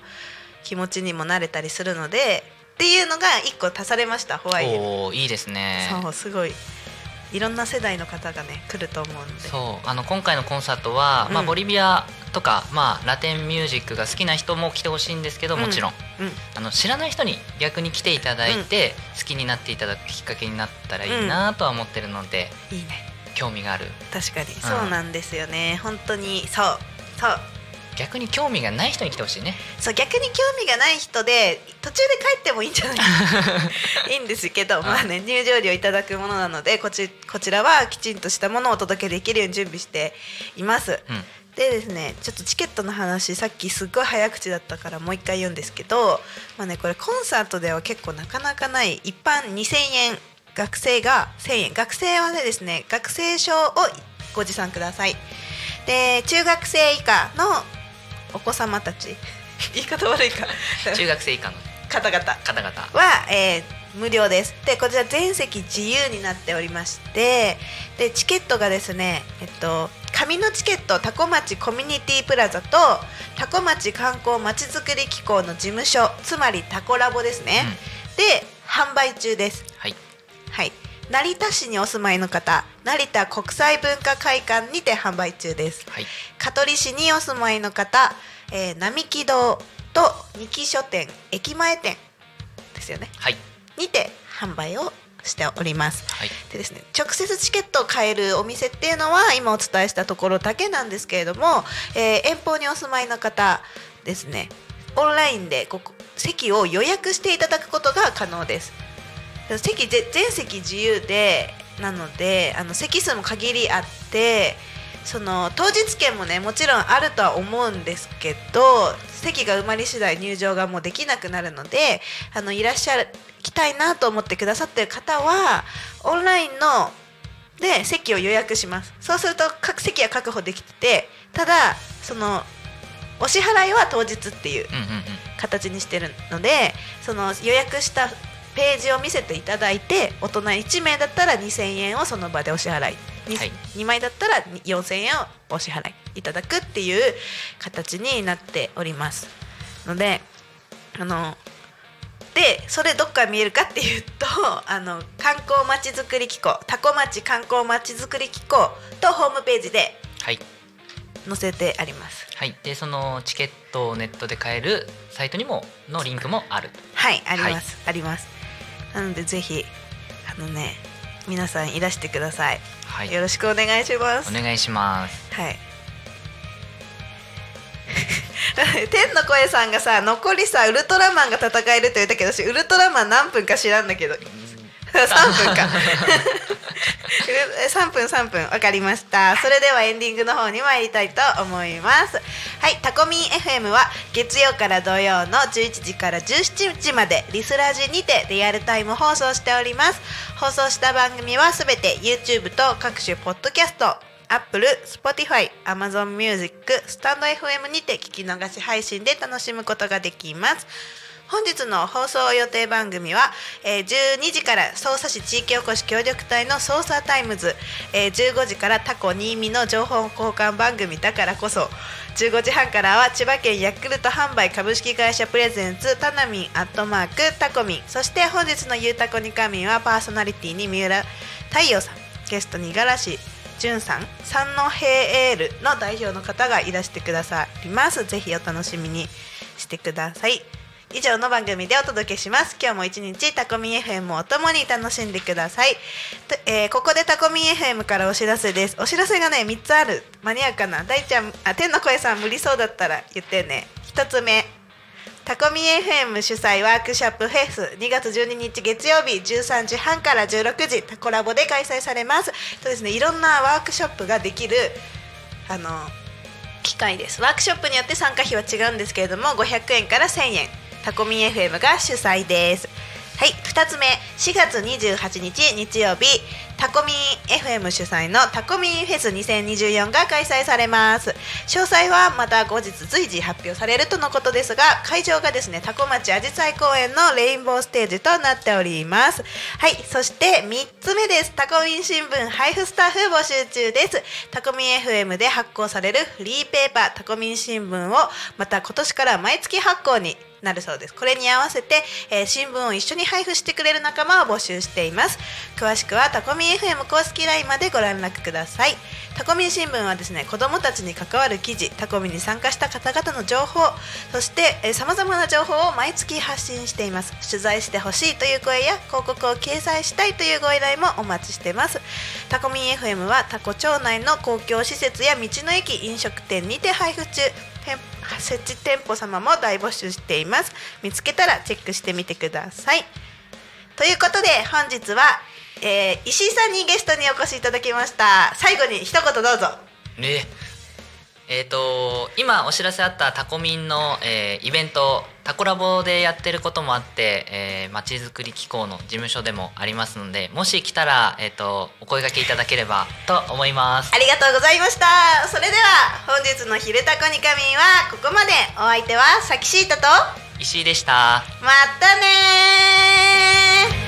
気持ちにもなれたりするのでっていうのが一個足されましたホワイトおおいいですね。そうすごいいろんな世代の方がね来ると思うので。そうあの今回のコンサートは、まあ、うんボリビアとか、まあ、ラテンミュージックが好きな人も来てほしいんですけどもちろん、うん。あの知らない人に逆に来ていただいて、好きになっていただくきっかけになったらいいなとは思ってるので、いいね。興味がある。確かに、そうなんですよね。本当に。そう。そう逆に興味がない人に来てほしいね。そう逆に興味がない人で途中で帰ってもいいんじゃない いいんですけど、まあね入場料いただくものなのでこちこちらはきちんとしたものをお届けできるように準備しています。うん。でですねちょっとチケットの話さっきすっごい早口だったからもう一回言うんですけど、まあね、これコンサートでは結構なかなかない一般2000円学生が1000円。学生はねですね学生証をご持参ください。で中学生以下のお子様たち。言い方悪いか。中学生以下の。方々。方々。は、えー無料です。でこちら全席自由になっておりましてでチケットがですねえっと紙のチケットタコ町コミュニティプラザとタコ町観光まちづくり機構の事務所つまりタコラボですね、で販売中です。はい。はい。成田市にお住まいの方成田国際文化会館にて販売中です。はい。香取市にお住まいの方、えー並木堂と二木書店駅前店ですよね。はい。にて販売をしております。はい。でですね直接チケットを買えるお店っていうのは今お伝えしたところだけなんですけれども、えー遠方にお住まいの方ですねオンラインでここ席を予約していただくことが可能です。席ぜ全席自由でなのであの席数も限りあってその当日券もねもちろんあるとは思うんですけど席が埋まり次第入場がもうできなくなるのであのいらっしゃきたいなと思ってくださってる方はオンラインので席を予約します。そうすると各席は確保できててただそのお支払いは当日っていう形にしてるのでその予約したページを見せていただいて大人1名だったら2000円をその場でお支払い、にはい。2枚だったら4000円をお支払いいただくっていう形になっておりますのであのでそれどっから見えるかっていうと あの観光まちづくり機構タコ町観光まちづくり機構とホームページではい。載せてあります。はい。でそのチケットをネットで買えるサイトにものリンクもあるはいあります、ありますなのでぜひあのね皆さんいらしてください、はい。よろしくお願いします。お願いします。はい。天の声さんがさ残りさウルトラマンが戦えると言ったけど私ウルトラマン何分か知らんだけど3分か。3分3分。わかりました。それではエンディングの方に参りたいと思います。はいタコミン FM は月曜から土曜の11時から17時までリスラジにてリアルタイム放送しております。放送した番組はすべて YouTube と各種ポッドキャスト Apple、Spotify、Amazon Music、スタンド FM にて聞き逃し配信で楽しむことができます。本日の放送予定番組は、えー12時から匝瑳市地域おこし協力隊の匝瑳タイムズ、えー15時からタコ新見の情報交換番組だからこそ15時半からは千葉県ヤクルト販売株式会社プレゼンツタナミンアットマークタコミンそして本日のゆうたこにかみんはパーソナリティに三浦太陽さんゲストに五十嵐淳さん三の平エールの代表の方がいらしてくださいます。ぜひお楽しみにしてください。以上の番組でお届けします。今日も一日タコミン FM をともに楽しんでください。とえーここでタコミン FM からお知らせです。お知らせがね3つある。マニアックな。大ちゃんあ天の声さん無理そうだったら言ってね。1つ目。タコミ FM 主催ワークショップフェス。2月12日月曜日13時半から16時タコラボで開催されます。とですねいろんなワークショップができるあの機会です。ワークショップによって参加費は違うんですけれども500円から1000円。タコミン FM が主催です。はい2つ目。4月28日日曜日。タコミン FM 主催のタコミンフェス2024が開催されます。詳細はまた後日随時発表されるとのことですが会場がですねタコ町あじさい公園のレインボーステージとなっております。はいそして3つ目です。タコミン新聞配布スタッフ募集中です。タコミン FM で発行されるフリーペーパータコミン新聞をまた今年から毎月発行になるそうです。これに合わせて、えー新聞を一緒に配布してくれる仲間を募集しています。詳しくはタコミン FM 公式 LINE までご連絡ください。タコミン新聞はですね子どもたちに関わる記事タコミンに参加した方々の情報そしてさまざまな情報を毎月発信しています。取材してほしいという声や広告を掲載したいというご依頼もお待ちしてます。タコミン FM はタコ町内の公共施設や道の駅飲食店にて配布中。店設置店舗様も大募集しています。見つけたらチェックしてみてください。ということで本日は、えー石井さんにゲストにお越しいただきました。最後に一言どうぞ。ね。えー、と今お知らせあったタコミンの、えーイベントタコラボでやってることもあって、えー、町づくり機構の事務所でもありますのでもし来たら、えー、とお声掛けいただければと思います。ありがとうございました。それでは本日の「昼タコにかみん」はここまで。お相手はさきしーたと石井でした。またね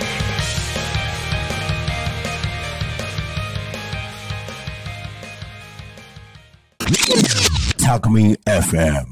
Talk Me FM.